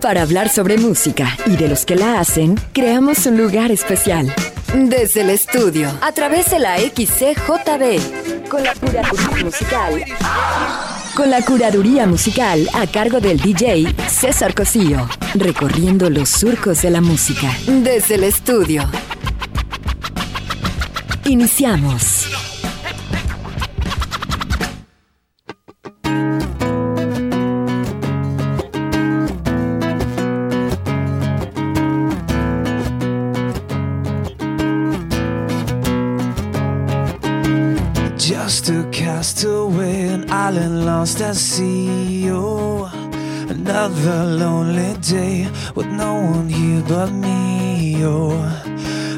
Para hablar sobre música y de los que la hacen, creamos un lugar especial. Desde el estudio, a través de la XCJB, con la curaduría musical. Con la curaduría musical a cargo del DJ César Cosío, recorriendo los surcos de la música. Desde el estudio. Iniciamos. Lost at sea. Oh, another lonely day with no one here but me. Oh,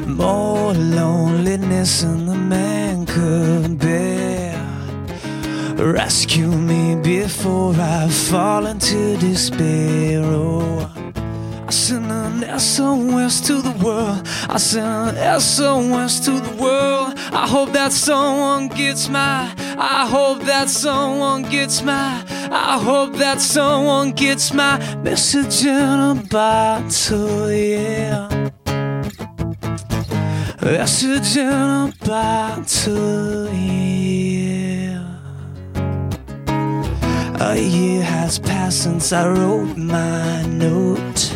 more loneliness than the man could bear. Rescue me before I fall into despair. Oh, I send an SOS to the world. I send an SOS to the world. I hope that someone gets my I hope that someone gets my, I hope that someone gets my message in a bottle, yeah. Message in a bottle, yeah. A year has passed since I wrote my note.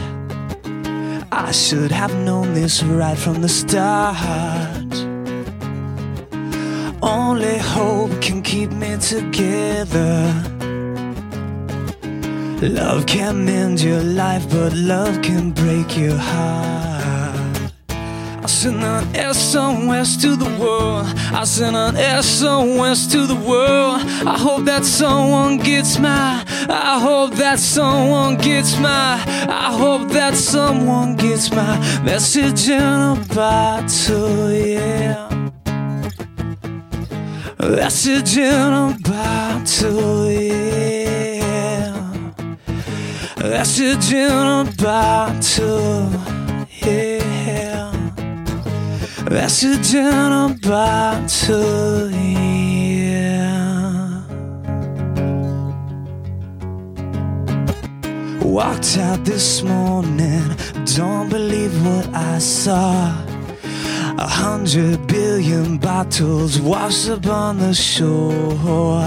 I should have known this right from the start. Only hope can keep me together. Love can mend your life, but love can break your heart. I send an SOS to the world. I send an SOS to the world. I hope that someone gets my. I hope that someone gets my. I hope that someone gets my message in a bottle, yeah. Message in a bottle, yeah. Message in a bottle, yeah. Message in a bottle, yeah. Walked out this morning, don't believe what I saw. A hundred billion bottles washed up on the shore.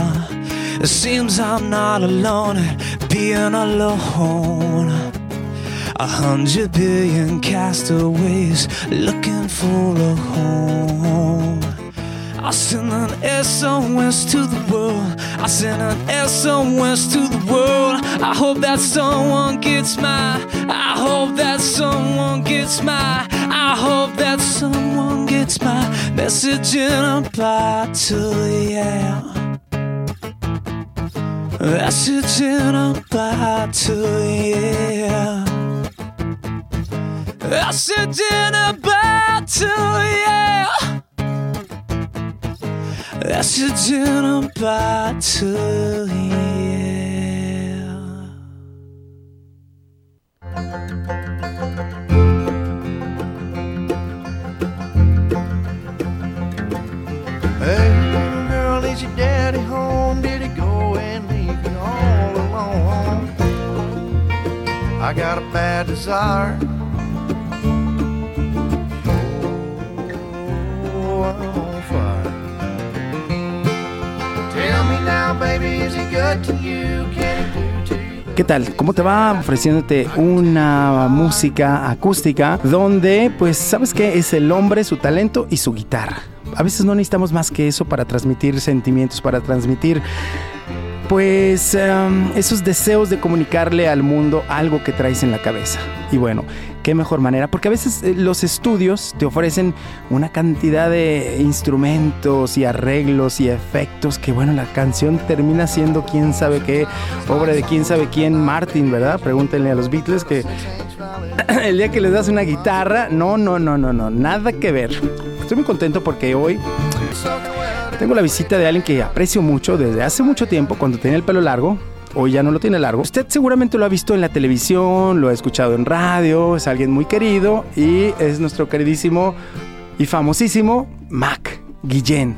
It seems I'm not alone at being alone. A hundred billion castaways looking for a home. I send an SOS to the world. I send an SOS to the world. I hope that someone gets my. I hope that someone gets my. I hope that someone gets my message in a bottle, yeah. Message in a bottle, yeah. Message in a bottle, yeah. Message in a bottle, yeah. Is your daddy home? Did he go and leave all alone? I got a bad desire. ¿Qué tal? ¿Cómo te va? Ofreciéndote una música acústica donde, pues, ¿sabes qué? Es el hombre, su talento y su guitarra a veces no necesitamos más que eso para transmitir sentimientos, para transmitir pues em, esos deseos de comunicarle al mundo algo que traes en la cabeza. Y bueno, qué mejor manera, porque a veces eh, los estudios te ofrecen una cantidad de instrumentos y arreglos y efectos que bueno, la canción termina siendo quién sabe qué, obra de quién sabe quién, Martin, ¿verdad? Pregúntenle a los Beatles que el día que les das una guitarra, no, no, no, no, no, nada que ver. Estoy muy contento porque hoy tengo la visita de alguien que aprecio mucho desde hace mucho tiempo, cuando tenía el pelo largo. Hoy ya no lo tiene largo. Usted seguramente lo ha visto en la televisión, lo ha escuchado en radio, es alguien muy querido y es nuestro queridísimo y famosísimo Mac Guillén.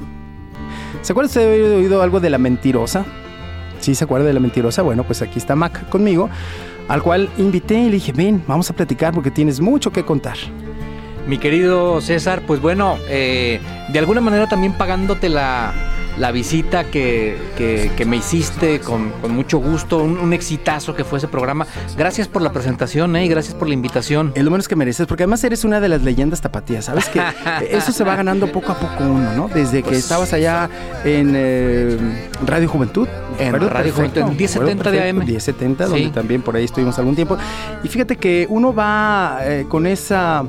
¿Se acuerda usted de haber oído algo de la mentirosa? ¿Sí se acuerda de la mentirosa? Bueno, pues aquí está Mac conmigo, al cual invité y le dije, ven, vamos a platicar porque tienes mucho que contar. Mi querido César, pues bueno, eh, de alguna manera también pagándote la, la visita que, que, me hiciste con, con mucho gusto, un, exitazo que fue ese programa. Gracias por la presentación ¿eh? y gracias por la invitación. Es lo menos que mereces, porque además eres una de las leyendas tapatías, ¿sabes? Que eso se va ganando poco a poco uno, ¿no? Desde que pues estabas allá en eh, Radio Juventud. En Radio Juventud, en 1070 de AM. 1070, donde también por ahí estuvimos algún tiempo. Y fíjate que uno va eh, con esa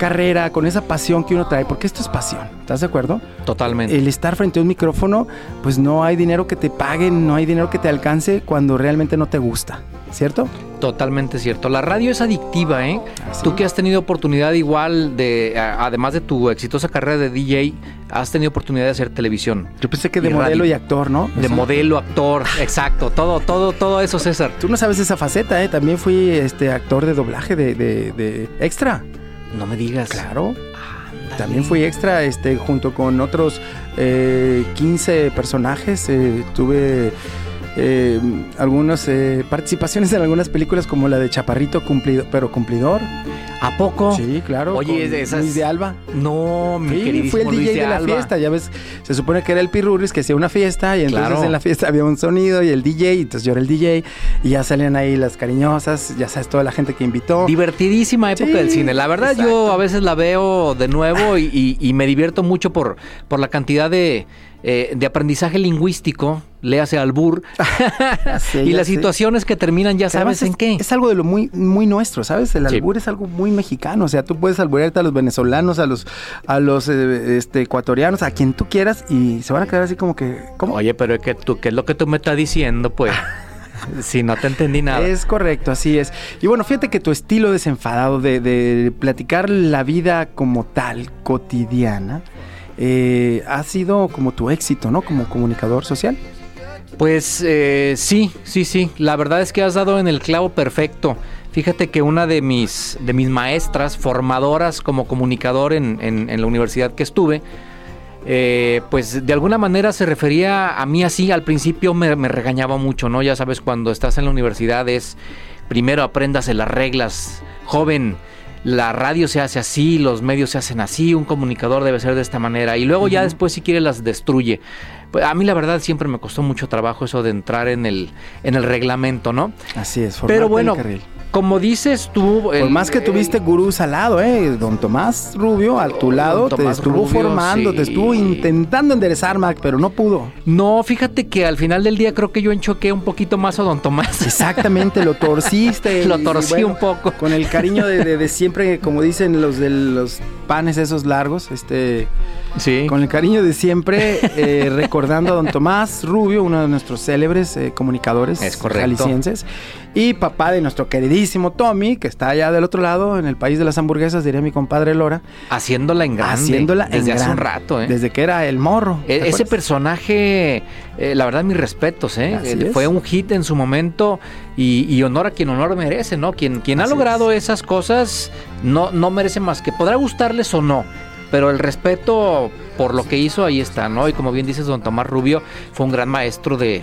carrera, con esa pasión que uno trae, porque esto es pasión, ¿estás de acuerdo? Totalmente. El estar frente a un micrófono, pues no hay dinero que te paguen, no hay dinero que te alcance cuando realmente no te gusta, ¿cierto? Totalmente cierto. La radio es adictiva, ¿eh? Ah, Tú que has tenido oportunidad igual de, además de tu exitosa carrera de DJ, has tenido oportunidad de hacer televisión. Yo pensé que de modelo y actor, ¿no? De modelo, actor, exacto, todo, todo, todo eso, César. Tú no sabes esa faceta, ¿eh? También fui este actor de doblaje de, de, de extra. No me digas. Claro. También fui extra este, junto con otros 15 eh, personajes. Eh, tuve eh, algunas participaciones en algunas películas como la de Chaparrito cumplido, pero cumplidor. ¿A poco? Sí, claro. Oye, de esas. Luis de Alba. No, mi sí, fue el DJ de, la fiesta. Ya ves, se supone que era el Pirruris que hacía una fiesta y entonces en la fiesta había un sonido y el DJ, y entonces yo era el DJ y ya salían ahí las cariñosas, ya sabes, toda la gente que invitó. Divertidísima época del cine. La verdad, yo a veces la veo de nuevo y, me divierto mucho por, por la cantidad de eh, de aprendizaje lingüístico, léase albur, y las situaciones que terminan ya sabes en qué. Es algo de lo muy, muy nuestro, ¿sabes? El albur es algo muy mexicano, o sea, tú puedes alburearte a los venezolanos, a los, a los eh, este, ecuatorianos, a quien tú quieras, y se van a quedar así como que, ¿cómo? Oye, pero es que tú, ¿qué es lo que tú me estás diciendo, pues? Si no te entendí nada. Es correcto, así es. Y bueno, fíjate que tu estilo desenfadado de, de platicar la vida como tal, cotidiana, eh, ha sido como tu éxito, ¿no? Como comunicador social. Pues eh, sí, sí, sí. La verdad es que has dado en el clavo perfecto. Fíjate que una de mis, de mis maestras, formadoras como comunicador en, la universidad que estuve, eh, pues de alguna manera se refería a mí así. Al principio me, me, regañaba mucho, ¿no? Ya sabes, cuando estás en la universidad es primero apréndase las reglas, joven la radio se hace así, los medios se hacen así, un comunicador debe ser de esta manera y luego ya después si quiere las destruye. Pues a mí la verdad siempre me costó mucho trabajo eso de entrar en el en el reglamento, ¿no? Así es, Pero bueno, como dices tú... Por más que tuviste gurús al lado, ¿eh? Don Tomás Rubio a tu lado te estuvo formando, te estuvo intentando enderezar, Mac, pero no pudo. No, fíjate que al final del día creo que yo enchoqué un poquito más a Don Tomás. Exactamente, lo torciste. lo torcí un poco. Con el cariño de, siempre, como dicen los de los panes esos largos, este... Sí. Con el cariño de siempre, eh, recordando a Don Tomás Rubio, uno de nuestros célebres eh, comunicadores es y papá de nuestro queridísimo Tommy, que está allá del otro lado, en el país de las hamburguesas, diría mi compadre Lora. Haciéndola en grande. Haciéndola desde hace un rato, ¿eh? Desde que era el morro. E-, ese personaje, eh, la verdad, mis respetos, ¿eh? Fue un hit en su momento y, honor a quien honor merece, ¿no? Quien, quien ha logrado esas cosas no, no merece más que podrá gustarles o no, pero el respeto por lo que hizo, ahí está, ¿no? Y como bien dices, don Tomás Rubio fue un gran maestro de,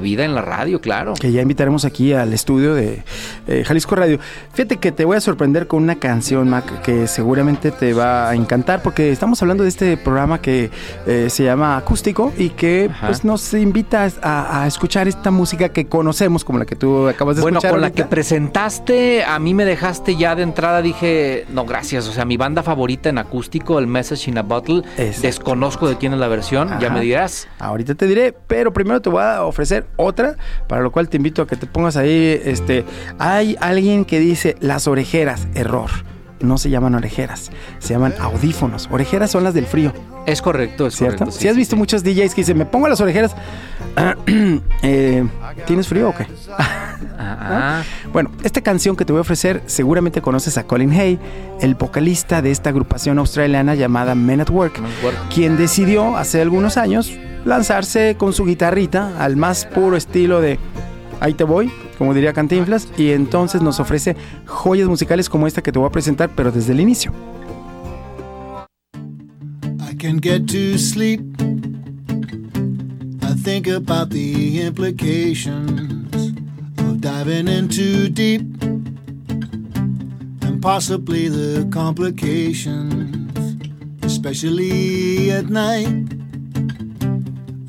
vida en la radio, claro. Que ya invitaremos aquí al estudio de eh, Jalisco Radio. Fíjate que te voy a sorprender con una canción, Mac, que seguramente te va a encantar, porque estamos hablando de este programa que eh, se llama Acústico y que pues nos invita a, escuchar esta música que conocemos, como la que tú acabas de escuchar. Bueno, con la que presentaste, a mí me dejaste ya de entrada, dije, no, gracias. O sea, mi banda favorita en acústico, el Message in a Bottle, de quién es la versión, ya me dirás. Ahorita te diré, pero primero te voy a ofrecer otra, para lo cual te invito a que te pongas ahí, este, hay alguien que dice las orejeras, error. No se llaman orejeras, se llaman audífonos. Orejeras son las del frío. Es correcto, es ¿cierto? si has visto muchos DJs que dicen, me pongo las orejeras, eh, ¿tienes frío o qué? Ah. Bueno, esta canción que te voy a ofrecer, seguramente conoces a Colin Hay, el vocalista de esta agrupación australiana llamada Men at Work, quien decidió hace algunos años lanzarse con su guitarrita al más puro estilo de ahí te voy, como diría Cantinflas, y entonces nos ofrece joyas musicales como esta que te voy a presentar, pero desde el inicio. I can get to sleep. think about the implications of diving in too deep and possibly the complications, especially at night.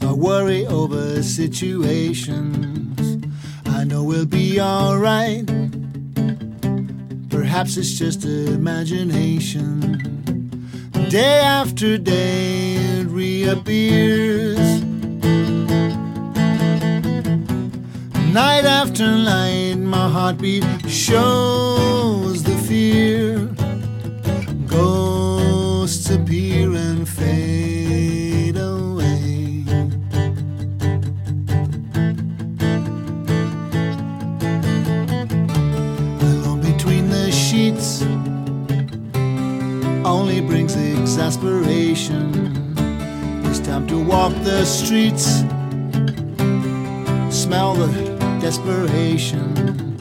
I worry over situations. Know we'll be alright. Perhaps it's just imagination. Day after day it reappears. Night after night, my heartbeat shows the fear. Ghosts appear only brings exasperation. It's time to walk the streets, smell the desperation.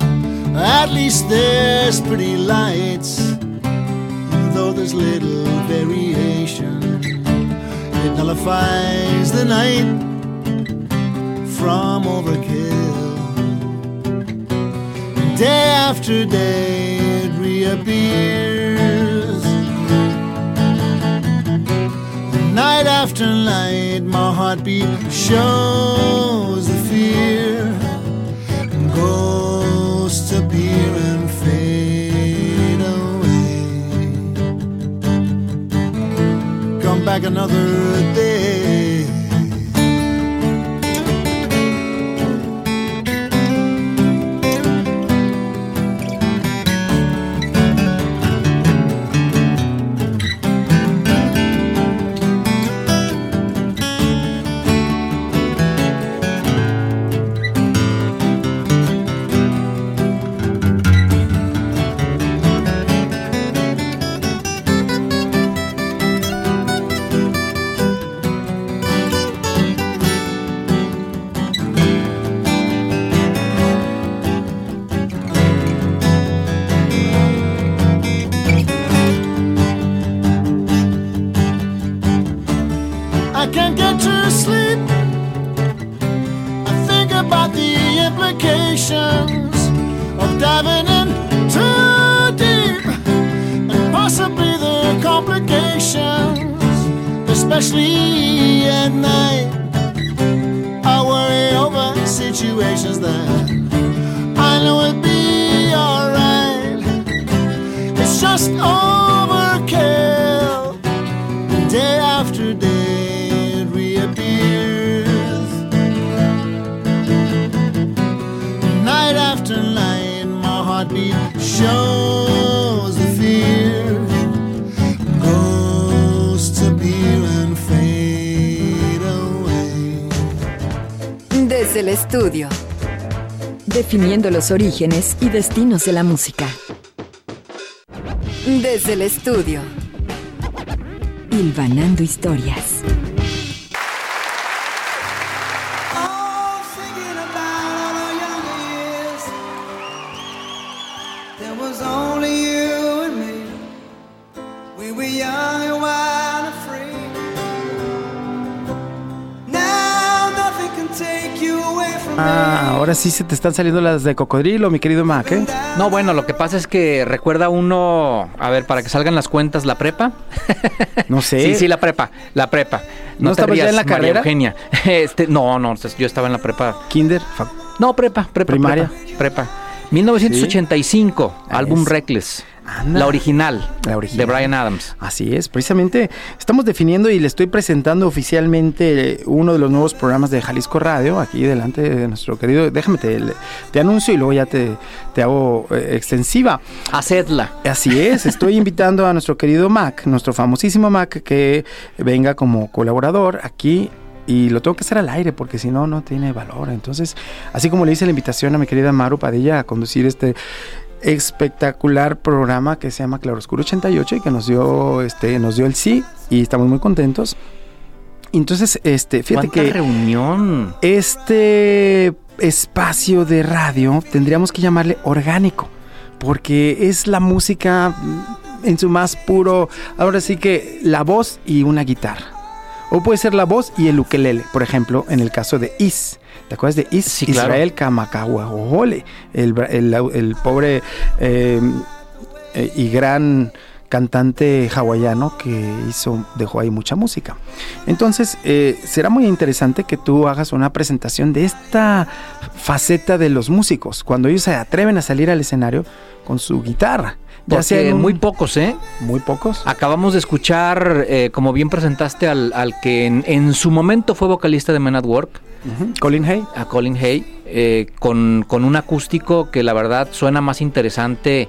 At least there's pretty lights, though there's little variation. It nullifies the night from overkill. Day after day it reappears. Night after night, my heartbeat shows the fear. Ghosts appear and fade away. Come back another day. Implications of diving in too deep and possibly the complications, especially at night. I worry over situations that I know will be alright. It's just overkill Desde el estudio. Definiendo los orígenes y destinos de la música. Desde el estudio. Hilvanando historias. Ahora sí se te están saliendo las de cocodrilo, mi querido Mac, ¿eh? No, bueno, lo que pasa es que recuerda uno, a ver, para que salgan las cuentas, la prepa. No sé. Sí, sí, la prepa, la prepa. ¿No te estabas ya en la carrera? Eugenia. Este, no, no, yo estaba en la prepa. Kinder, No, prepa, prepa. Primaria. Prepa. prepa. 1985, Ah, álbum es. Reckless. Anda. La original, La original. de Brian Adams. Así es, precisamente estamos definiendo y le estoy presentando oficialmente uno de los nuevos programas de Jalisco Radio, aquí delante de nuestro querido, déjame te, te anuncio y luego ya te, te hago eh, extensiva. Hacedla. Así es, estoy invitando a nuestro querido Mac, nuestro famosísimo Mac, que venga como colaborador aquí. Y lo tengo que hacer al aire porque si no, no tiene valor. Entonces, así como le hice la invitación a mi querida Maru Padilla a conducir este espectacular programa que se llama Claroscuro 88 y que nos dio, este, nos dio el sí y estamos muy contentos. Entonces, este, fíjate ¿Cuánta que reunión? este espacio de radio tendríamos que llamarle orgánico, porque es la música en su más puro, ahora sí que la voz y una guitarra. O puede ser la voz y el ukelele, por ejemplo, en el caso de Is. ¿Te acuerdas de Is? Sí, claro. Israel Kamakawiwo'ole, el, el, el pobre eh, eh, y gran cantante hawaiano que hizo, dejó ahí mucha música. Entonces, eh, será muy interesante que tú hagas una presentación de esta faceta de los músicos, cuando ellos se atreven a salir al escenario con su guitarra. Ya sea un- muy pocos, ¿eh? muy pocos. Acabamos de escuchar, eh, como bien presentaste, al, al que en, en su momento fue vocalista de Men at Work, Colin Hay. a Colin Hay, eh, con, con un acústico que la verdad suena más interesante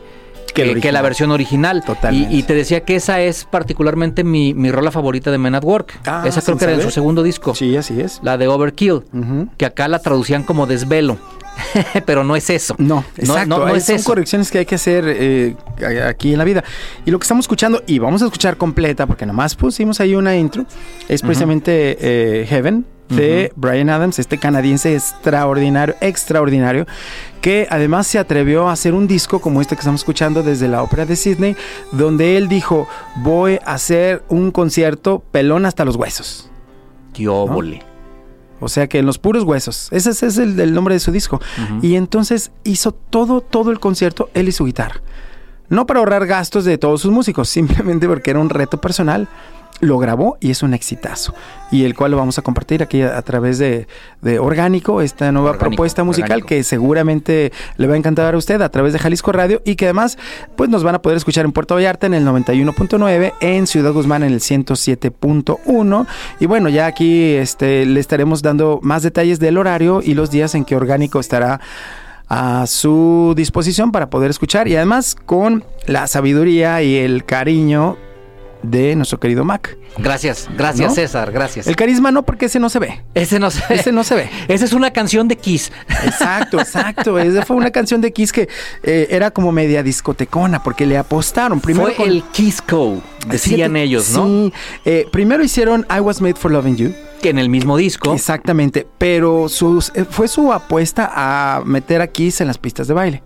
Que la versión original. Totalmente. Y, y te decía que esa es particularmente mi, mi rola favorita de Men at Work. Ah, esa creo que era en su segundo disco, Sí, así es. la de Overkill, que acá la traducían como desvelo. Pero no es eso. No, exacto. no, no es son eso. correcciones que hay que hacer eh, aquí en la vida. Y lo que estamos escuchando, y vamos a escuchar completa, porque nomás pusimos ahí una intro, es precisamente eh, Heaven de Brian Adams, este canadiense extraordinario, extraordinario, que además se atrevió a hacer un disco como este que estamos escuchando desde la ópera de Sydney, donde él dijo, voy a hacer un concierto pelón hasta los huesos. Qué óvole. O sea que en los puros huesos. Ese, ese es el, el nombre de su disco. Y entonces hizo todo, todo el concierto él y su guitarra. No para ahorrar gastos de todos sus músicos, simplemente porque era un reto personal. Lo grabó y es un exitazo. Y el cual lo vamos a compartir aquí a, a través de, de Orgánico, esta nueva Orgánico, propuesta musical Orgánico. que seguramente le va a encantar a usted a través de Jalisco Radio y que además pues nos van a poder escuchar en Puerto Vallarta en el 91.9, en Ciudad Guzmán en el 107.1 y bueno, ya aquí este, le estaremos dando más detalles del horario y los días en que Orgánico estará a su disposición para poder escuchar y además con la sabiduría y el cariño de nuestro querido Mac. Gracias, gracias ¿No? César, gracias. El carisma no porque ese no se ve. Ese no se Ese no se ve. Esa es una canción de Kiss. Exacto, exacto. Esa fue una canción de Kiss que eh, era como media discotecona porque le apostaron. Primero Fue con- el Kiss Co, decían Fíjate, ellos, ¿no? Sí. Eh, primero hicieron I Was Made for Loving You. Que en el mismo disco. Exactamente. Pero sus, eh, fue su apuesta a meter a Kiss en las pistas de baile.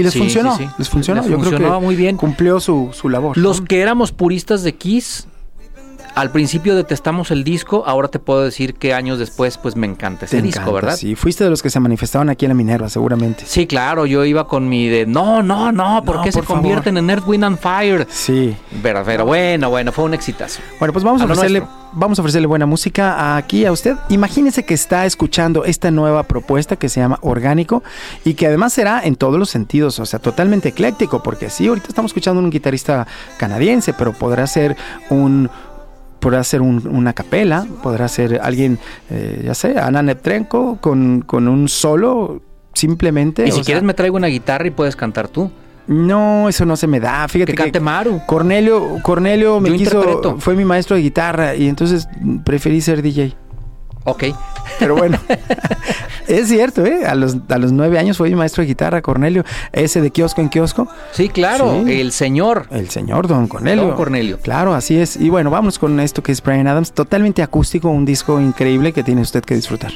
Y les Sí, funcionó. sí, sí. Les funcionó. Les Yo creo funcionaba que muy bien. Cumplió su, su labor. Los ¿no? que éramos puristas de Kiss, al principio detestamos el disco, ahora te puedo decir que años después, pues me encanta ese Te disco, encanta, ¿verdad? Sí, fuiste de los que se manifestaban aquí en la Minerva, seguramente. Sí, claro, yo iba con mi de no, no, no, ¿por No, qué se favor. convierten en Earth, Wind and Fire? Sí. Pero, pero bueno, bueno, fue un exitazo. Bueno, pues vamos a A ofrecerle, vamos a ofrecerle buena música aquí a usted. Imagínese que está escuchando esta nueva propuesta que se llama Orgánico y que además será en todos los sentidos, o sea, totalmente ecléctico, porque sí, ahorita estamos escuchando un guitarrista canadiense, pero podrá ser un podrá ser un- una capela, podrá ser alguien, eh, ya sé, Ana Neptrenko con, con un solo simplemente. Y si sea, quieres me traigo una guitarra y puedes cantar tú. No, eso no se me da. Fíjate Que cante Maru. Cornelio, Cornelio me Yo quiso, interpreto. fue mi maestro de guitarra y entonces preferí ser DJ. Ok. Pero bueno, es cierto, ¿eh? A los, a los nueve años fue mi maestro de guitarra, Cornelio, ese de kiosco en kiosco, Sí, claro, Sí. el señor. el señor Don Cornelio. Don Cornelio. Claro, así es. Y bueno, vamos con esto que es Brian Adams, totalmente acústico, un disco increíble que tiene usted que disfrutar.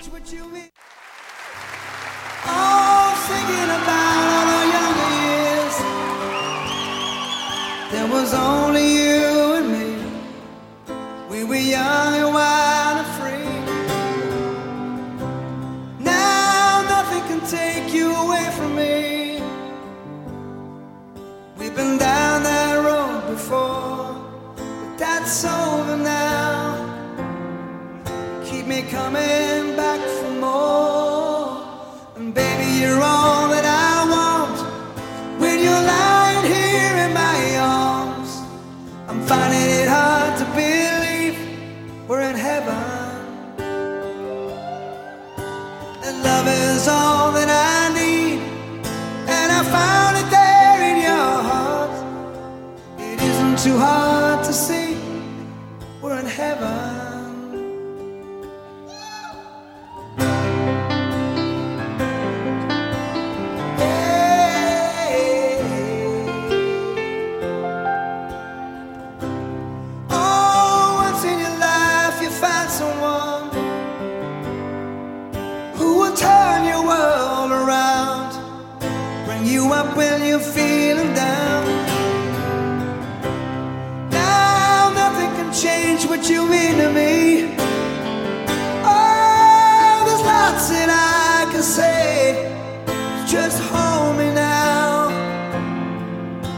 Just hold me now.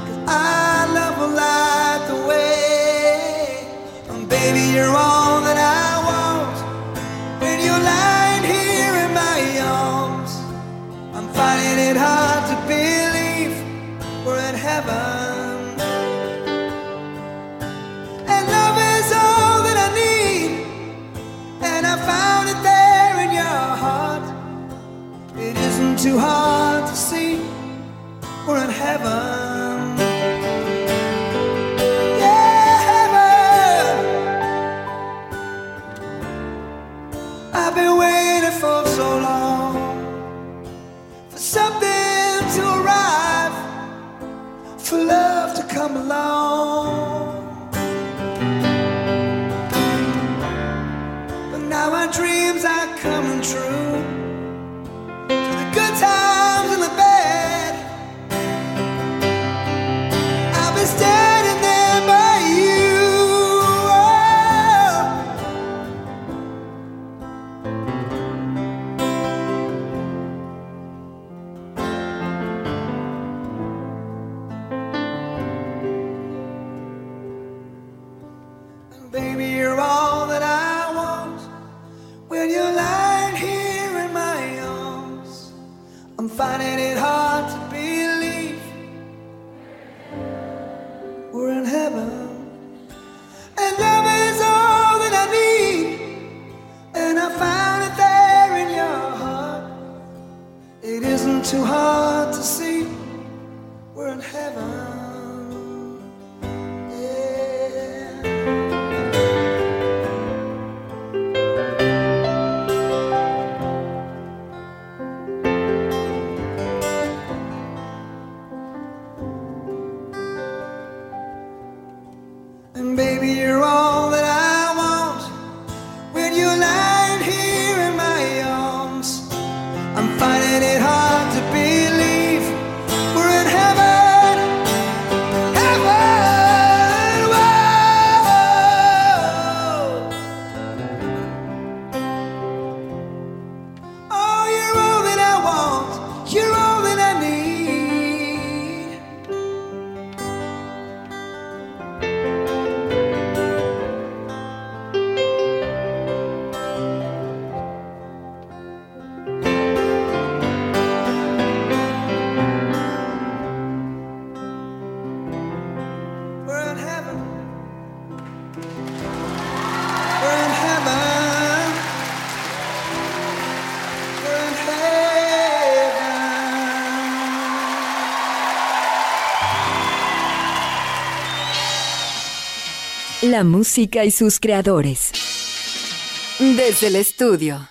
'Cause I love a light the way. And baby, you're all that I want. When you're lying here in my arms, I'm finding it hard to believe we're in heaven. And love to La música y sus creadores. Desde el estudio.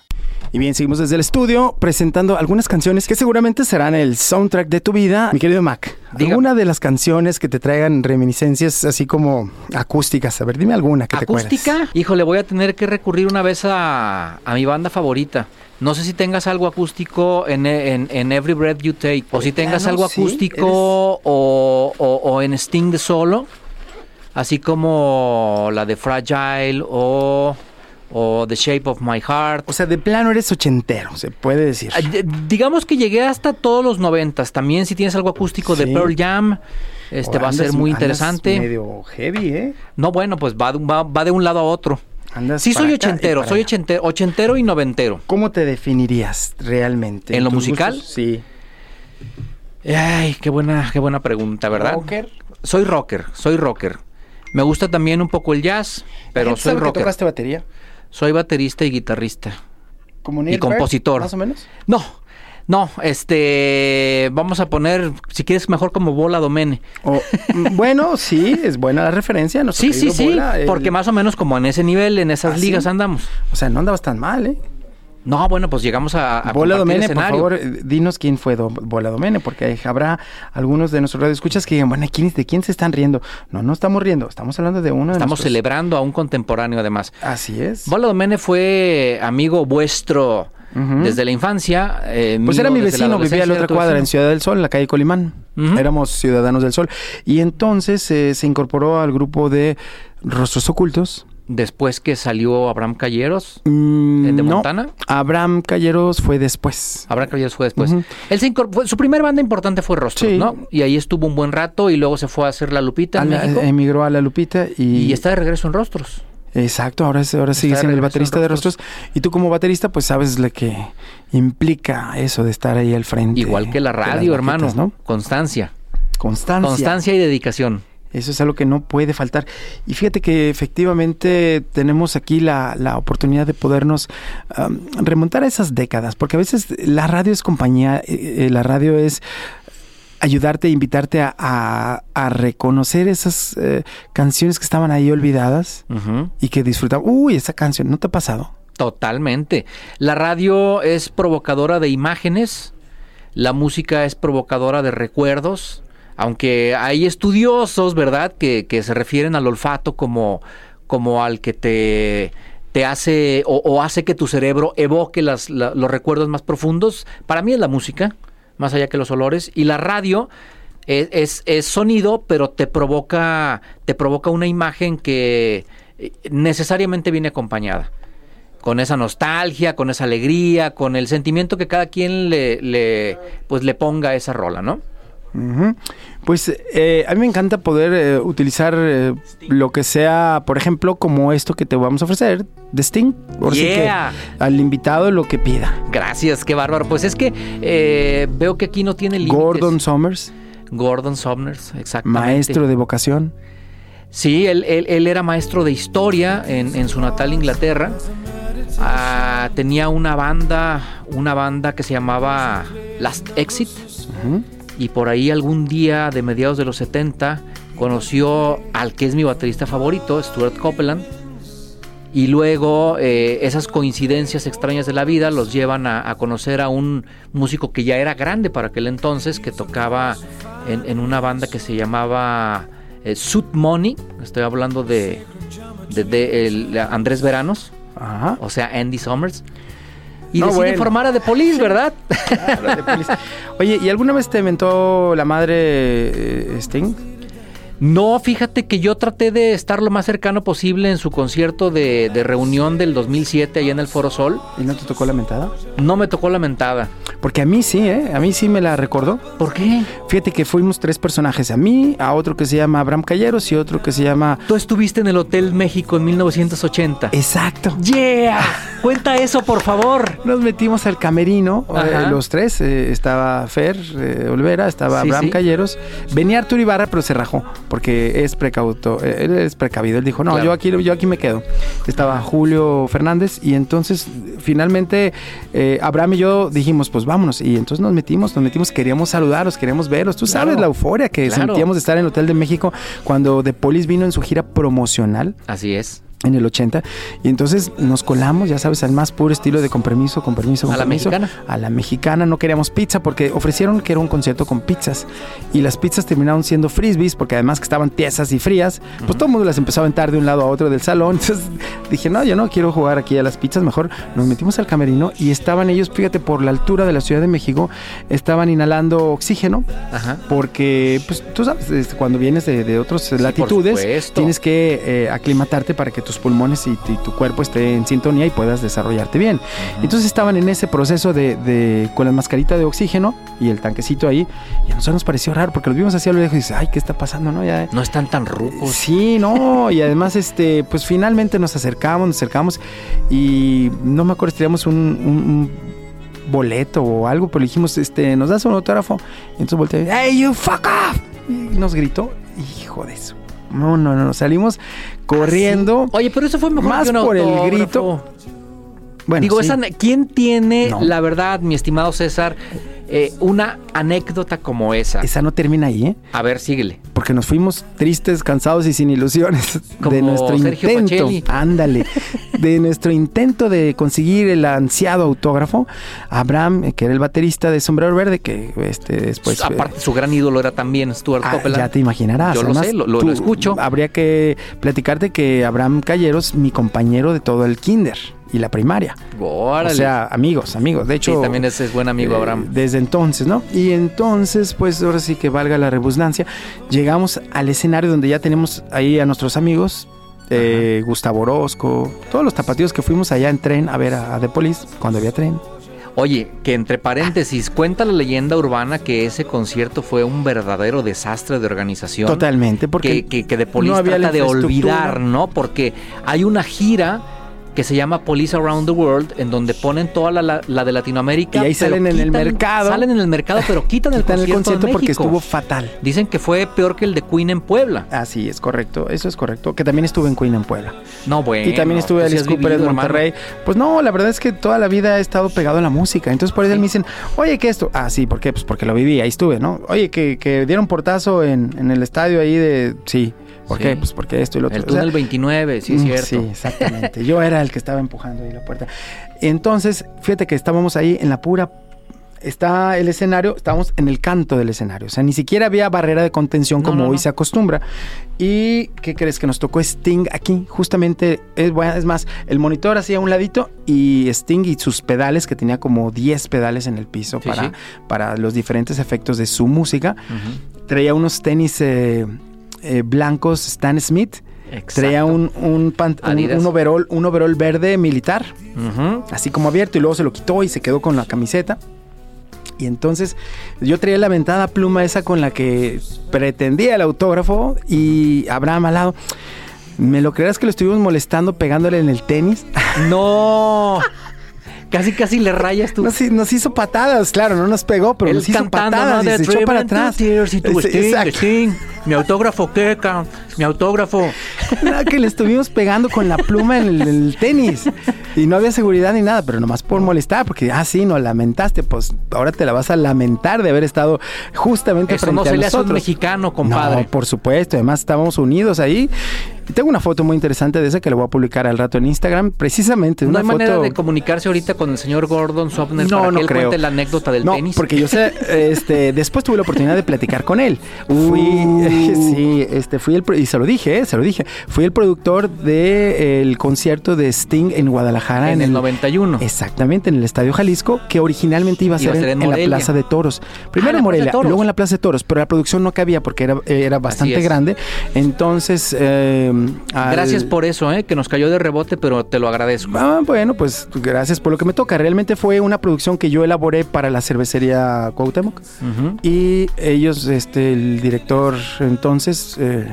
Y bien, seguimos desde el estudio presentando algunas canciones que seguramente serán el soundtrack de tu vida. Mi querido Mac, Diga. ¿alguna de las canciones que te traigan reminiscencias así como acústicas? A ver, dime alguna que te acuerdes. ¿Acústica? Híjole, voy a tener que recurrir una vez a, a mi banda favorita. No sé si tengas algo acústico en, en- en Every Breath You Take, o si tengas plano, algo sí, acústico o, o- o en Sting de solo, así como la de Fragile o, o The Shape of My Heart. O sea, de plano eres ochentero, se puede decir. Ah, Digamos que llegué hasta todos los noventas. También si tienes algo acústico de. Pearl Jam, este O va a ser muy interesante. medio heavy, ¿eh? No, bueno, pues va, de un- va, va de un lado a otro. Andas Sí, soy ochentero, soy ochentero, ochentero y noventero. ¿Cómo te definirías realmente? ¿En lo musical? gustos? Sí. Ay, qué buena, qué buena pregunta, ¿verdad? ¿Rocker? Soy rocker, soy rocker. Me gusta también un poco el jazz, pero ¿Gente soy sabe que rocker. tocaste batería? Soy baterista y guitarrista. Como Y Neil Peart, compositor. Más o menos. No, no, este, vamos a poner, si quieres mejor como bola domene. Mm, bueno, sí, es buena la referencia. Sí, sí, sí, Bola, el- porque más o menos como en ese nivel, en esas ¿Ah, sí? ligas andamos. O sea, no andabas tan mal, ¿eh? No, bueno, pues llegamos a, a Bola Domene, por favor, eh, dinos quién fue Do- Bola Domene, porque habrá algunos de nuestros radioescuchas que digan, bueno, ¿quién, ¿de quién se están riendo? No, no estamos riendo, estamos hablando de uno de Estamos nuestros- celebrando a un contemporáneo además. Así es. Bola Domene fue amigo vuestro desde la infancia. eh, Pues mío era mi vecino, vivía a la otra cuadra, en Ciudad del Sol, en la calle Colimán. Éramos ciudadanos del Sol. Y entonces eh, se incorporó al grupo de Rostros Ocultos. Después que salió Abraham Calleros. Mm, ¿En de no, Montana? Abraham Calleros fue después. Abraham Calleros fue después. Ujú. Él se incorporó- su primera banda importante fue Rostros, Sí. ¿no? Y ahí estuvo un buen rato y luego se fue a hacer La Lupita en A la- México. emigró a la Lupita y, y está de regreso en Rostros. Exacto, ahora, ahora sigue siendo el baterista de Rostros. Y tú como baterista, pues sabes lo que implica eso de estar ahí al frente. Igual que la radio, hermano. ¿no? Constancia. Constancia. Constancia y dedicación. Eso es algo que no puede faltar. Y fíjate que efectivamente tenemos aquí la, la oportunidad de podernos remontar a esas décadas, porque a veces la radio es compañía, eh, eh, la radio es ayudarte, invitarte a, a- a reconocer esas eh, canciones que estaban ahí olvidadas y que disfrutamos. Uy, esa canción, ¿no te ha pasado? Totalmente. La radio es provocadora de imágenes, la música es provocadora de recuerdos, aunque hay estudiosos, ¿verdad?, que, se refieren al olfato como, como al que te, te hace o, hace que tu cerebro evoque las- la- los recuerdos más profundos. Para mí es la música, más allá que los olores, y la radio es, es- es sonido, pero te provoca, te provoca una imagen que eh, necesariamente viene acompañada con esa nostalgia, con esa alegría, con el sentimiento que cada quien le, le pues le ponga a esa rola, ¿no? Ujú. Pues eh, a mí me encanta poder eh, utilizar eh, lo que sea, por ejemplo, como esto que te vamos a ofrecer, de Sting. Ahora sí que Yeah. al invitado lo que pida. Gracias, qué bárbaro. Pues es que eh, veo que aquí no tiene límites. Gordon Somers, Gordon Somers, exactamente. maestro de vocación. Sí, él, él- él era maestro de historia en, en su natal Inglaterra. Ah, tenía una banda, una banda que se llamaba Last Exit. Ujú. Y por ahí algún día de mediados de los 70 conoció al que es mi baterista favorito, Stuart Copeland. Y luego eh, esas coincidencias extrañas de la vida los llevan a, a conocer a un músico que ya era grande para aquel entonces, que tocaba en, en una banda que se llamaba eh, Suit Money. Estoy hablando de, de- de el- Andrés Veranos, Ajá. o sea, Andy Summers. Y No, decide bueno. formar a The Police, ¿verdad? Oye, ¿y alguna vez te inventó la madre eh, Sting? No, fíjate que yo traté de estar lo más cercano posible en su concierto de, de reunión del 2007 allá en el Foro Sol. ¿Y no te tocó la mentada? No me tocó la mentada. Porque a mí sí, ¿eh? A mí sí me la recordó. ¿Por qué? Fíjate que fuimos tres personajes. A mí, a otro que se llama Abraham Calleros y otro que se llama... Tú estuviste en el Hotel México en 1980. Exacto. ¡Yeah! Cuenta eso, por favor. Nos metimos al camerino, eh, los tres. eh, estaba Fer eh, Olvera, estaba Sí, Abraham sí. Calleros. Venía Arturo Ibarra, pero se rajó porque es precauto. él es precavido. Él dijo, no, Claro. yo, aquí, yo aquí me quedo. Estaba Julio Fernández y entonces finalmente eh, Abraham y yo dijimos, pues vámonos. Y entonces nos metimos, nos metimos, queríamos saludarlos, queríamos verlos. Tú sabes la euforia que Claro. sentíamos de estar en el Hotel de México cuando The Police vino en su gira promocional Así es. En el 80 y entonces nos colamos, ya sabes, al más puro estilo de con permiso, con ¿A la mexicana? A la mexicana no queríamos pizza porque ofrecieron que era un concierto con pizzas y las pizzas terminaron siendo frisbees porque además que estaban tiesas y frías, pues todo el mundo las empezó a aventar de un lado a otro del salón. Entonces dije, no, yo no quiero jugar aquí a las pizzas, mejor nos metimos al camerino y estaban ellos, fíjate, por la altura de la Ciudad de México, estaban inhalando oxígeno Ajá. porque, pues tú sabes, este, cuando vienes de, de otras latitudes, tienes que eh, aclimatarte para que tus pulmones y, y tu cuerpo esté en sintonía y puedas desarrollarte bien. Entonces estaban en ese proceso de, de- con la mascarita de oxígeno y el tanquecito ahí, y a nosotros nos pareció raro porque los vimos así a lo lejos y dices, ay, ¿qué está pasando? No, ya. No están tan rucos. Sí, no, y además, este, pues finalmente nos acercamos, nos acercamos y no me acuerdo si teníamos un, un- un boleto o algo, pero le dijimos, este, ¿nos das un autógrafo? Y entonces volteé, ¡Hey, you fuck off! Y nos gritó, hijo de eso. No, no, no, salimos corriendo. Oye, pero eso fue mejor Más que un por el grito. Bueno, Digo, sí. esa, ¿quién tiene, No. la verdad, mi estimado César, eh, una anécdota como esa? esa no termina ahí, ¿eh? A ver, síguele. Porque nos fuimos tristes, cansados y sin ilusiones Como de nuestro Sergio intento. Pacelli. Ándale. de nuestro intento de conseguir el ansiado autógrafo. Abraham, eh, que era el baterista de Sombrero Verde, que este después. eh, Aparte, su gran ídolo era también Stuart ah, Copeland. ya te imaginarás. Yo lo sé, lo- lo- tú- lo escucho. Habría que platicarte que Abraham Calleros, mi compañero de todo el kinder y la primaria. Órale. O sea, amigos, amigos. De sí, hecho, también ese es buen amigo, eh, Abraham. Desde entonces, ¿no? Y entonces, pues ahora sí que valga la rebusnancia, llegamos al escenario donde ya tenemos ahí a nuestros amigos eh, Gustavo Orozco, todos los tapatíos que fuimos allá en tren a ver a, a The Police cuando había tren. Oye, que entre paréntesis, cuenta la leyenda urbana que ese concierto fue un verdadero desastre de organización. Totalmente, porque que, que, que The Police no trata de olvidar, ¿no? Porque hay una gira que se llama Police Around the World, en donde ponen toda la, la- la de Latinoamérica. Y ahí salen en el mercado. Salen en el mercado, pero quitan el Quitan concierto, el concierto de porque estuvo fatal. Dicen que fue peor que el de Queen en Puebla. Así es correcto, eso es correcto. Que también estuve en Queen en Puebla. No, bueno. y también estuve tú en sí Alice Cooper en hermano. Monterrey. Pues no, la verdad es que toda la vida he estado pegado a la música. Entonces por eso me dicen, oye, ¿qué esto? Ah, sí, ¿por qué? Pues porque lo viví, ahí estuve, ¿no? Oye, que, que dieron portazo en, en el estadio ahí de... Sí. ¿Por Sí. qué? Pues porque esto y lo otro. El O sea, túnel 29, sí, es Mm, cierto. Sí, exactamente. Yo era el que estaba empujando ahí la puerta. Entonces, fíjate que estábamos ahí en la pura. Está el escenario, estábamos en el canto del escenario. O sea, ni siquiera había barrera de contención No, como no, hoy no. se acostumbra. ¿Y qué crees? Que nos tocó Sting aquí, justamente. Es, bueno, es más, el monitor hacía un ladito y Sting y sus pedales, que tenía como 10 pedales en el piso Sí, para, sí. para los diferentes efectos de su música. Traía unos tenis eh, eh, blancos Stan Smith. Exacto. Traía un, un, pant- un- un overall, un overall verde militar, así como abierto, y luego se lo quitó y se quedó con la camiseta. Y entonces yo traía la ventada pluma esa con la que pretendía el autógrafo y Abraham al lado. ¿Me lo creerás que lo estuvimos molestando pegándole en el tenis? No. Casi, casi le rayas tú. Nos, nos hizo patadas, claro, no nos pegó, pero Él nos hizo cantando, patadas ¿no? y se echó para atrás. Tears y tú, Sting. Sting. Mi autógrafo, ¿qué? Mi autógrafo. Nada, que le estuvimos pegando con la pluma en el, el tenis. Y no había seguridad ni nada, pero nomás por molestar, porque, ah, sí, no lamentaste, pues ahora te la vas a lamentar de haber estado justamente Eso frente no a se le hace un nosotros. mexicano, compadre. No, por supuesto, además estábamos unidos ahí. Y tengo una foto muy interesante de esa que le voy a publicar al rato en Instagram, precisamente. No una hay foto... manera de comunicarse ahorita con el señor Gordon Sopner No, para no que él creo. cuente la anécdota del no, tenis. porque yo sé, este, después tuve la oportunidad de platicar con él. Fui, sí, este, fui el, y se lo dije, eh, se lo dije, fui el productor del concierto de Sting en Guadalajara. en el 91. Exactamente, en el Estadio Jalisco, que originalmente iba a ser, Iba a ser en, en en la. Plaza de Toros. Ah, Primero en en de Morelia, luego en la Plaza de Toros, pero la producción no cabía porque era, era bastante grande. Entonces, eh, al- Gracias por eso, ¿eh? que nos cayó de rebote, pero te lo agradezco. Ah, bueno, pues gracias por lo que me toca. Realmente fue una producción que yo elaboré para la cervecería Cuauhtémoc. Y ellos, este, el director entonces eh,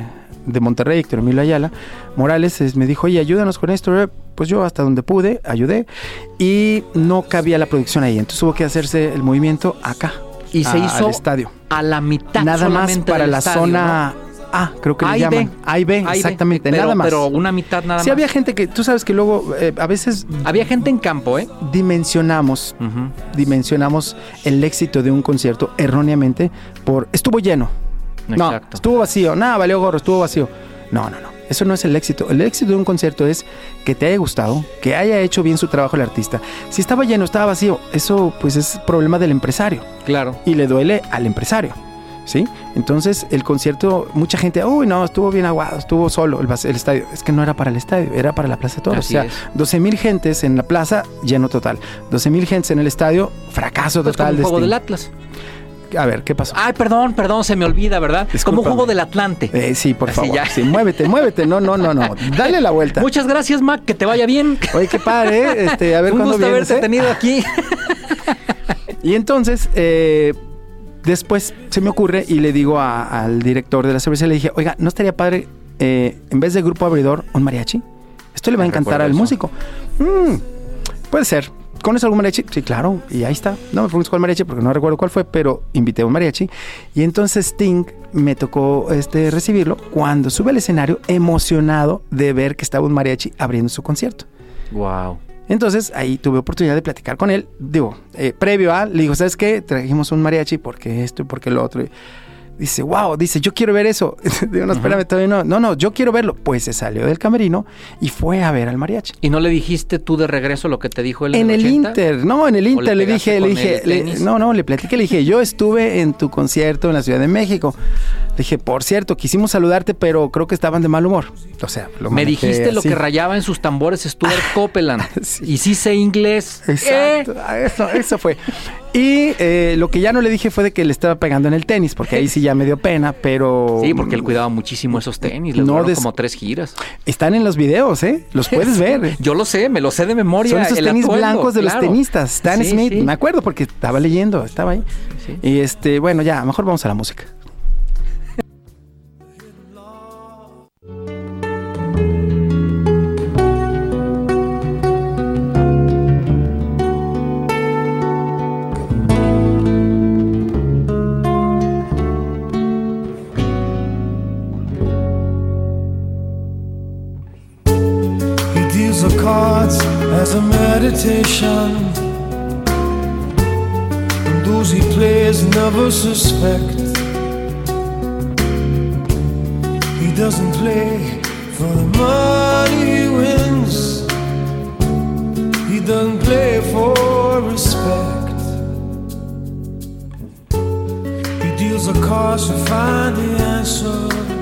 de Monterrey, Héctor Emilio Ayala, Morales, es- me dijo, oye, ayúdanos con esto. Pues yo hasta donde pude, ayudé. Y no cabía la producción ahí. Entonces hubo que hacerse el movimiento acá. Y se hizo al estadio. a la mitad Nada más para la estadio, zona A, creo que ¿no? le llaman. A y B, exactamente, pero- nada más. Pero una mitad nada Sí, más. había gente que, tú sabes que luego eh, a veces Había gente en campo, ¿eh? dimensionamos dimensionamos el éxito de un concierto erróneamente por estuvo lleno. No, Exacto. estuvo vacío. Nada, valió gorro, estuvo vacío. No, no, no. Eso no es el éxito. El éxito de un concierto es que te haya gustado, que haya hecho bien su trabajo el artista. Si estaba lleno, estaba vacío, eso pues es problema del empresario Claro. y le duele al empresario. ¿Sí? Entonces, el concierto, mucha gente, uy, no, estuvo bien aguado, estuvo solo el, estadio. Es que no era para el estadio, era para la Plaza de Toros. Así o sea, es. 12 mil gentes en la plaza, lleno total. 12 mil gentes en el estadio, fracaso Pues como total un de juego Sting. del Atlas. A ver, ¿qué pasó? Ay, perdón, perdón, se me olvida, ¿verdad? Como un juego del Atlante. Eh, sí, por Así favor. ya. Sí, muévete, muévete. No, no, no, no. Dale la vuelta. Muchas gracias, Mac, que te vaya bien. Oye, qué padre, ¿eh? Este, a ver Un cuándo gusto vienes. haberte ¿eh? tenido aquí. Y entonces, eh, después se me ocurre y le digo a- al director de la cervecería, le dije, oiga, ¿no estaría padre, eh, en vez de grupo abridor, un mariachi? Esto le va a encantar al eso. músico. "Mm, puede ser. ¿Conoces algún mariachi? Sí, claro. Y ahí está. No me preguntes cuál mariachi porque no recuerdo cuál fue, pero invité a un mariachi. Y entonces Sting me tocó este, recibirlo cuando sube al escenario emocionado de ver que estaba un mariachi abriendo su concierto. Wow. Entonces ahí tuve oportunidad de platicar con él. Digo, eh, previo a, le digo, ¿sabes qué? Trajimos un mariachi porque esto y porque lo otro. Dice, wow, dice, yo quiero ver eso. digo, no, espérame, todavía no. No, no, yo quiero verlo. Pues se salió del camerino y fue a ver al mariachi. ¿Y no le dijiste tú de regreso lo que te dijo él En el 80? Inter, no, en el ¿O le Inter le, dije, le dije, el le- tenis? no, no, le platiqué, le dije, yo estuve en tu concierto en la Ciudad de México. Le dije, por cierto, quisimos saludarte, pero creo que estaban de mal humor. O sea, lo Me dijiste lo que rayaba en sus tambores Stuart Copeland. Sí. Y sí sé inglés. Exacto, ¿Eh? ah, eso, eso fue. Y eh, lo que ya no le dije fue de que le estaba pegando en el tenis, porque ahí sí ya me dio pena, pero... Sí, porque él cuidaba muchísimo esos tenis. Le No des- como tres giras. Están en los videos, ¿eh? Los puedes ver. Yo lo sé, me lo sé de memoria. Son esos el tenis atuendo, blancos de claro. los tenistas. Stan Sí, Smith, sí. me acuerdo porque estaba leyendo, estaba ahí. Sí. Y este, bueno, ya, mejor vamos a la música. The cards as a meditation. And those he plays never suspect. He doesn't play for the money he wins. He doesn't play for respect. He deals the cards to find the answer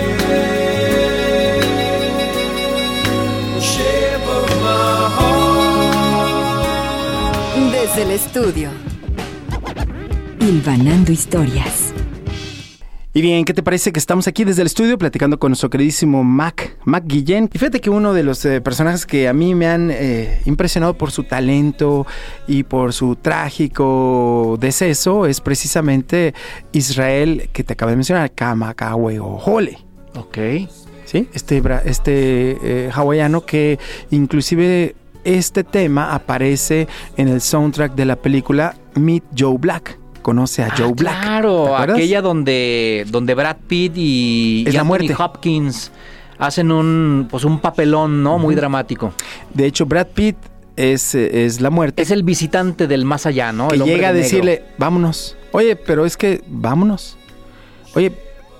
estudio. Hilvanando historias. Y bien, ¿qué te parece que estamos aquí desde el estudio platicando con nuestro queridísimo Mac, Mac Guillén? Y fíjate que uno de los eh, personajes que a mí me han eh, impresionado por su talento y por su trágico deceso es precisamente Israel, que te acabo de mencionar, Kamakaweohole. Ok. ¿sí? Este, bra- este eh, hawaiano que inclusive este tema aparece en el soundtrack de la película Meet Joe Black. Conoce a Ah, Joe Black. ¿te Claro, aquella donde, donde Brad Pitt y, Es y la Anthony muerte. Hopkins hacen un, pues un papelón, ¿no? Muy dramático. De hecho, Brad Pitt es, es la muerte. Es el visitante del más allá, ¿no? que El llega a negro. decirle, vámonos. Oye, pero es que, vámonos. Oye,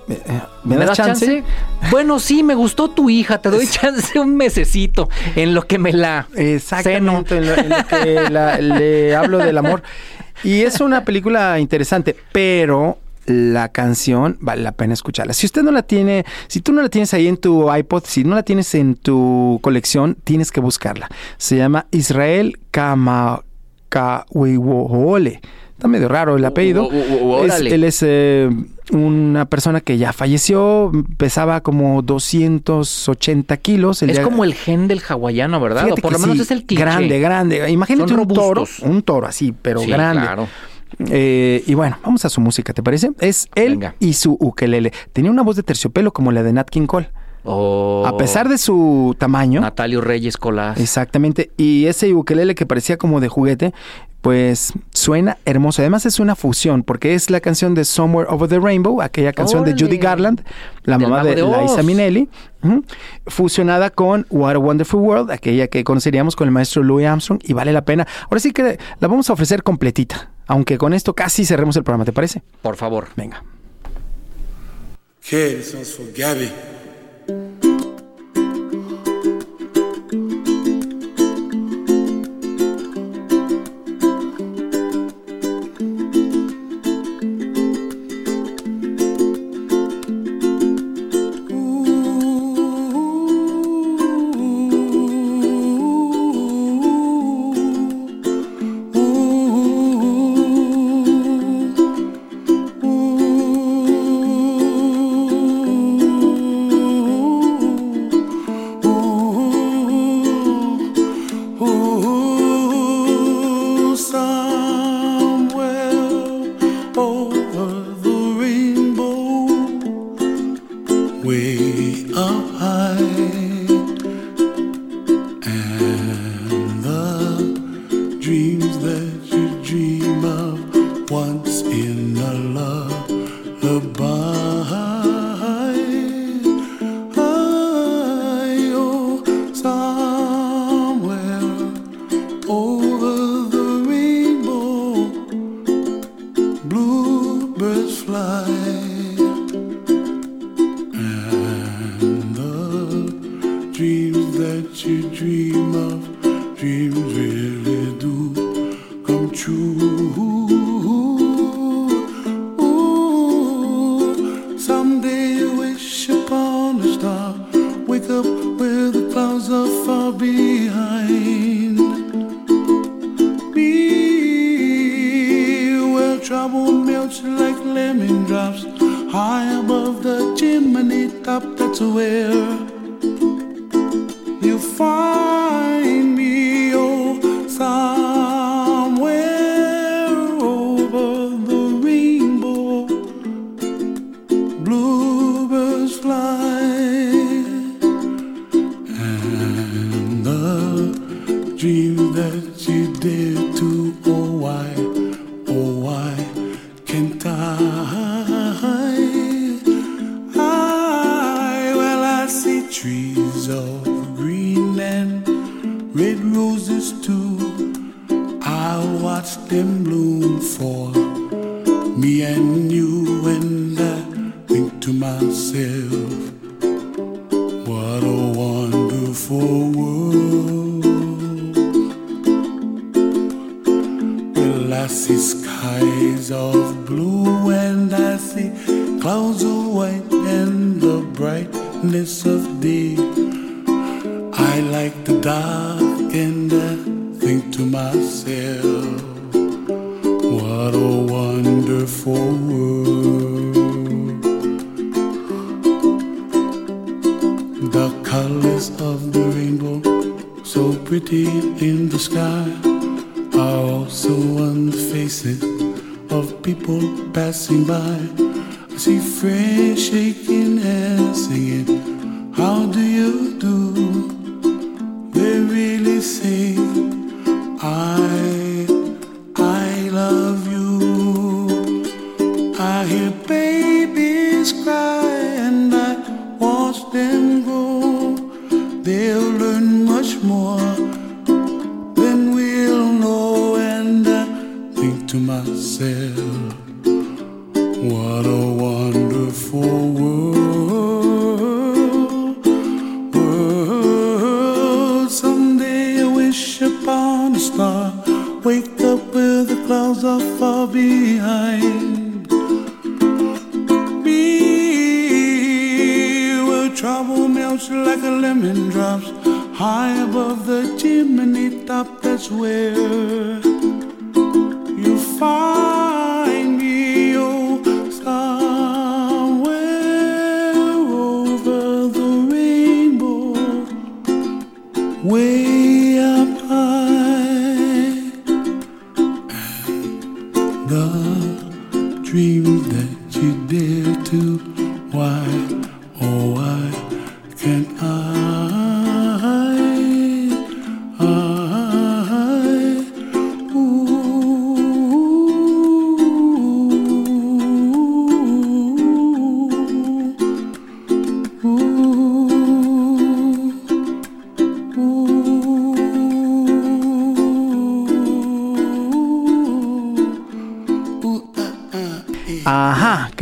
eh, ¿me, das chance? Bueno, sí, me gustó tu hija, te doy chance un mesecito en lo que me la Exactamente, en lo, en lo que la- le hablo del amor. Y es una película interesante, pero la canción vale la pena escucharla. Si usted no la tiene, si tú no la tienes ahí en tu iPod, si no la tienes en tu colección, tienes que buscarla. Se llama Israel Kamakawiwohole. Está medio raro el apellido. Es- él es eh, una persona que ya falleció, pesaba como 280 kilos. el Es día- como el gen del hawaiano, ¿verdad? Fíjate o por lo menos sí, es el cliché. Grande, grande. Imagínate un toro, un toro así, pero Sí, grande. claro. Eh, y bueno, vamos a su música, ¿te parece? Es él Venga. y su ukelele. Tenía una voz de terciopelo como la de Nat King Cole. O A pesar de su tamaño, Natalio Reyes Colás. exactamente, y ese ukelele que parecía como de juguete, pues suena hermoso. Además es una fusión, porque es la canción de Somewhere Over the Rainbow, aquella canción de. Judy Garland, la Del mamá de, de. Liza Minnelli, fusionada con What a Wonderful World, aquella que conoceríamos con el maestro Louis Armstrong, y vale la pena. Ahora sí que la vamos a ofrecer completita, aunque con esto casi cerremos el programa, ¿te parece? Por favor. Venga. blue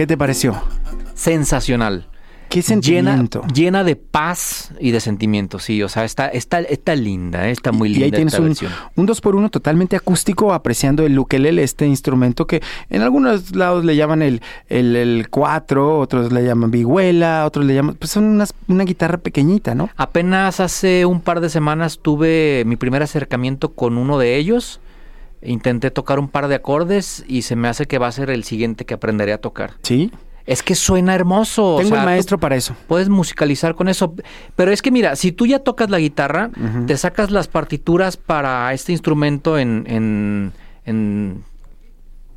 ¿qué te pareció? Sensacional. ¿Qué sentimiento? llena de paz y de sentimiento, sí. O sea, está, está, está linda, eh, está muy y linda ahí tienes esta un, versión. un 2x1 totalmente acústico apreciando el ukelele, este instrumento que en algunos lados le llaman el, el, el 4, otros le llaman vihuela, otros le llaman... Pues son unas, una guitarra pequeñita, ¿no? Apenas hace un par de semanas tuve mi primer acercamiento con uno de ellos. Intenté tocar un par de acordes y se me hace que va a ser el siguiente que aprenderé a tocar. Sí. Es que suena hermoso. o Tengo sea, el maestro para eso. Puedes musicalizar con eso. Pero es que mira, si tú ya tocas la guitarra, te sacas las partituras para este instrumento en, en, en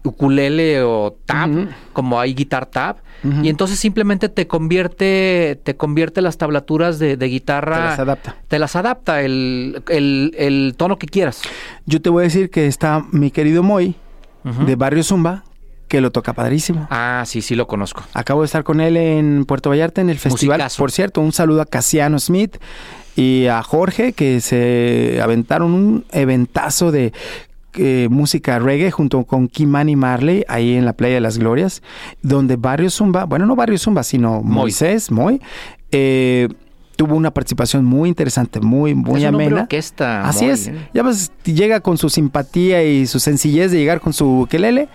ukulele o tab, como hay guitar tab, y entonces simplemente te convierte, te convierte las tablaturas de, de guitarra. Te las adapta. Te las adapta el, el- el tono que quieras. Yo te voy a decir que está mi querido Moy de Barrio Zumba, que lo toca padrísimo. Ah, sí, sí lo conozco. Acabo de estar con él en Puerto Vallarta en el festival. Musicazo. Por cierto, un saludo a Casiano Smith y a Jorge que se aventaron un eventazo de eh, música reggae junto con Kimani Marley ahí en la Playa de las Glorias, donde Barrio Zumba, bueno, no Barrio Zumba, sino Moy. Moisés, Moy, eh, tuvo una participación muy interesante, muy, muy es amena. orquesta. Así Moy, es. ¿eh? Ya ves, llega con su simpatía y su sencillez de llegar con su quelele.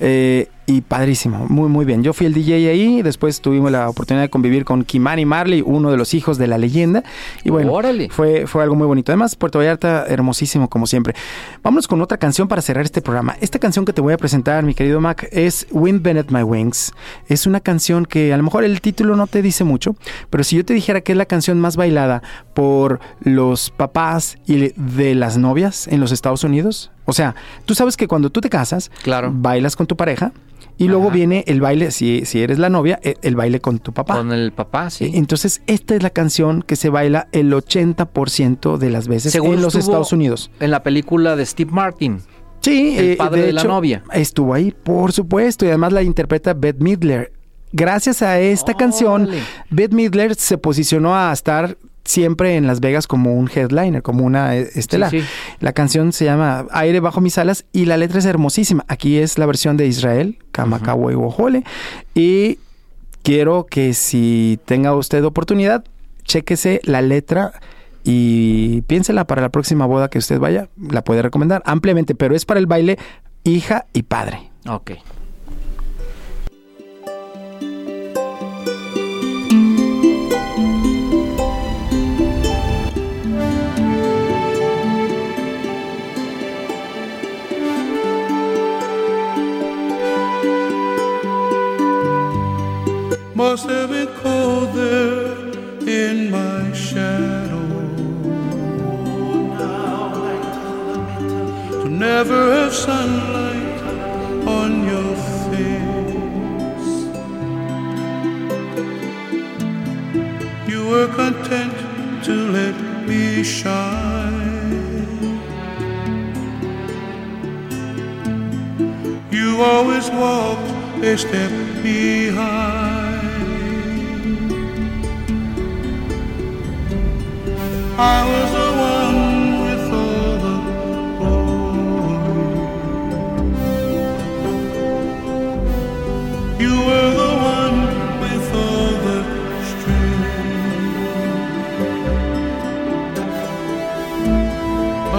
eh, y padrísimo, muy muy bien. Yo fui el DJ ahí, después tuvimos la oportunidad de convivir con Kimani Marley, uno de los hijos de la leyenda. Y bueno, Órale. fue, fue algo muy bonito. Además, Puerto Vallarta, hermosísimo como siempre. Vámonos con otra canción para cerrar este programa. Esta canción que te voy a presentar, mi querido Mac, es Wind Beneath My Wings. Es una canción que a lo mejor el título no te dice mucho, pero si yo te dijera que es la canción más bailada por los papás y de las novias en los Estados Unidos, o sea, tú sabes que cuando tú te casas, Claro. bailas con tu pareja y luego viene el baile, si, si eres la novia, e- el baile con tu papá. Con el papá, sí. Entonces, esta es la canción que se baila el 80% de las veces en los Estados Unidos. En la película de Steve Martin. Sí, el eh, padre de la novia. Estuvo ahí, por supuesto, y además la interpreta Bette Midler. Gracias a esta canción. Bette Midler se posicionó a estar siempre en Las Vegas como un headliner, como una eh. Sí, sí. La canción se llama Aire bajo mis alas y la letra es hermosísima. Aquí es la versión de Israel, Kamakawa y Wohole. Y quiero que si tenga usted oportunidad, chéquese la letra y piénsela para la próxima boda que usted vaya. La puede recomendar ampliamente, pero es para el baile hija y padre. Ok. Must have been cold there in my shadow. To never have sunlight on your face. You were content to let me shine. You always walked a step behind. I was the one with all the glory. You were the one with all the strength.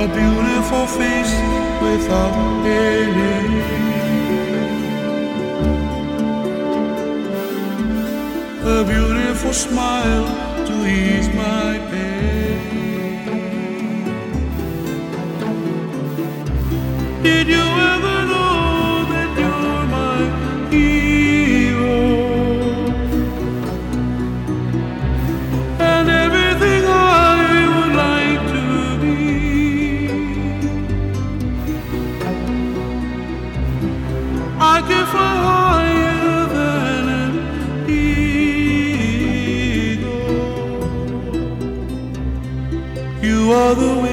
A beautiful face without any. A beautiful smile to ease my pain. Did you ever know that you're my hero? And everything I would like to be. I can fly higher than an eagle. You are the wind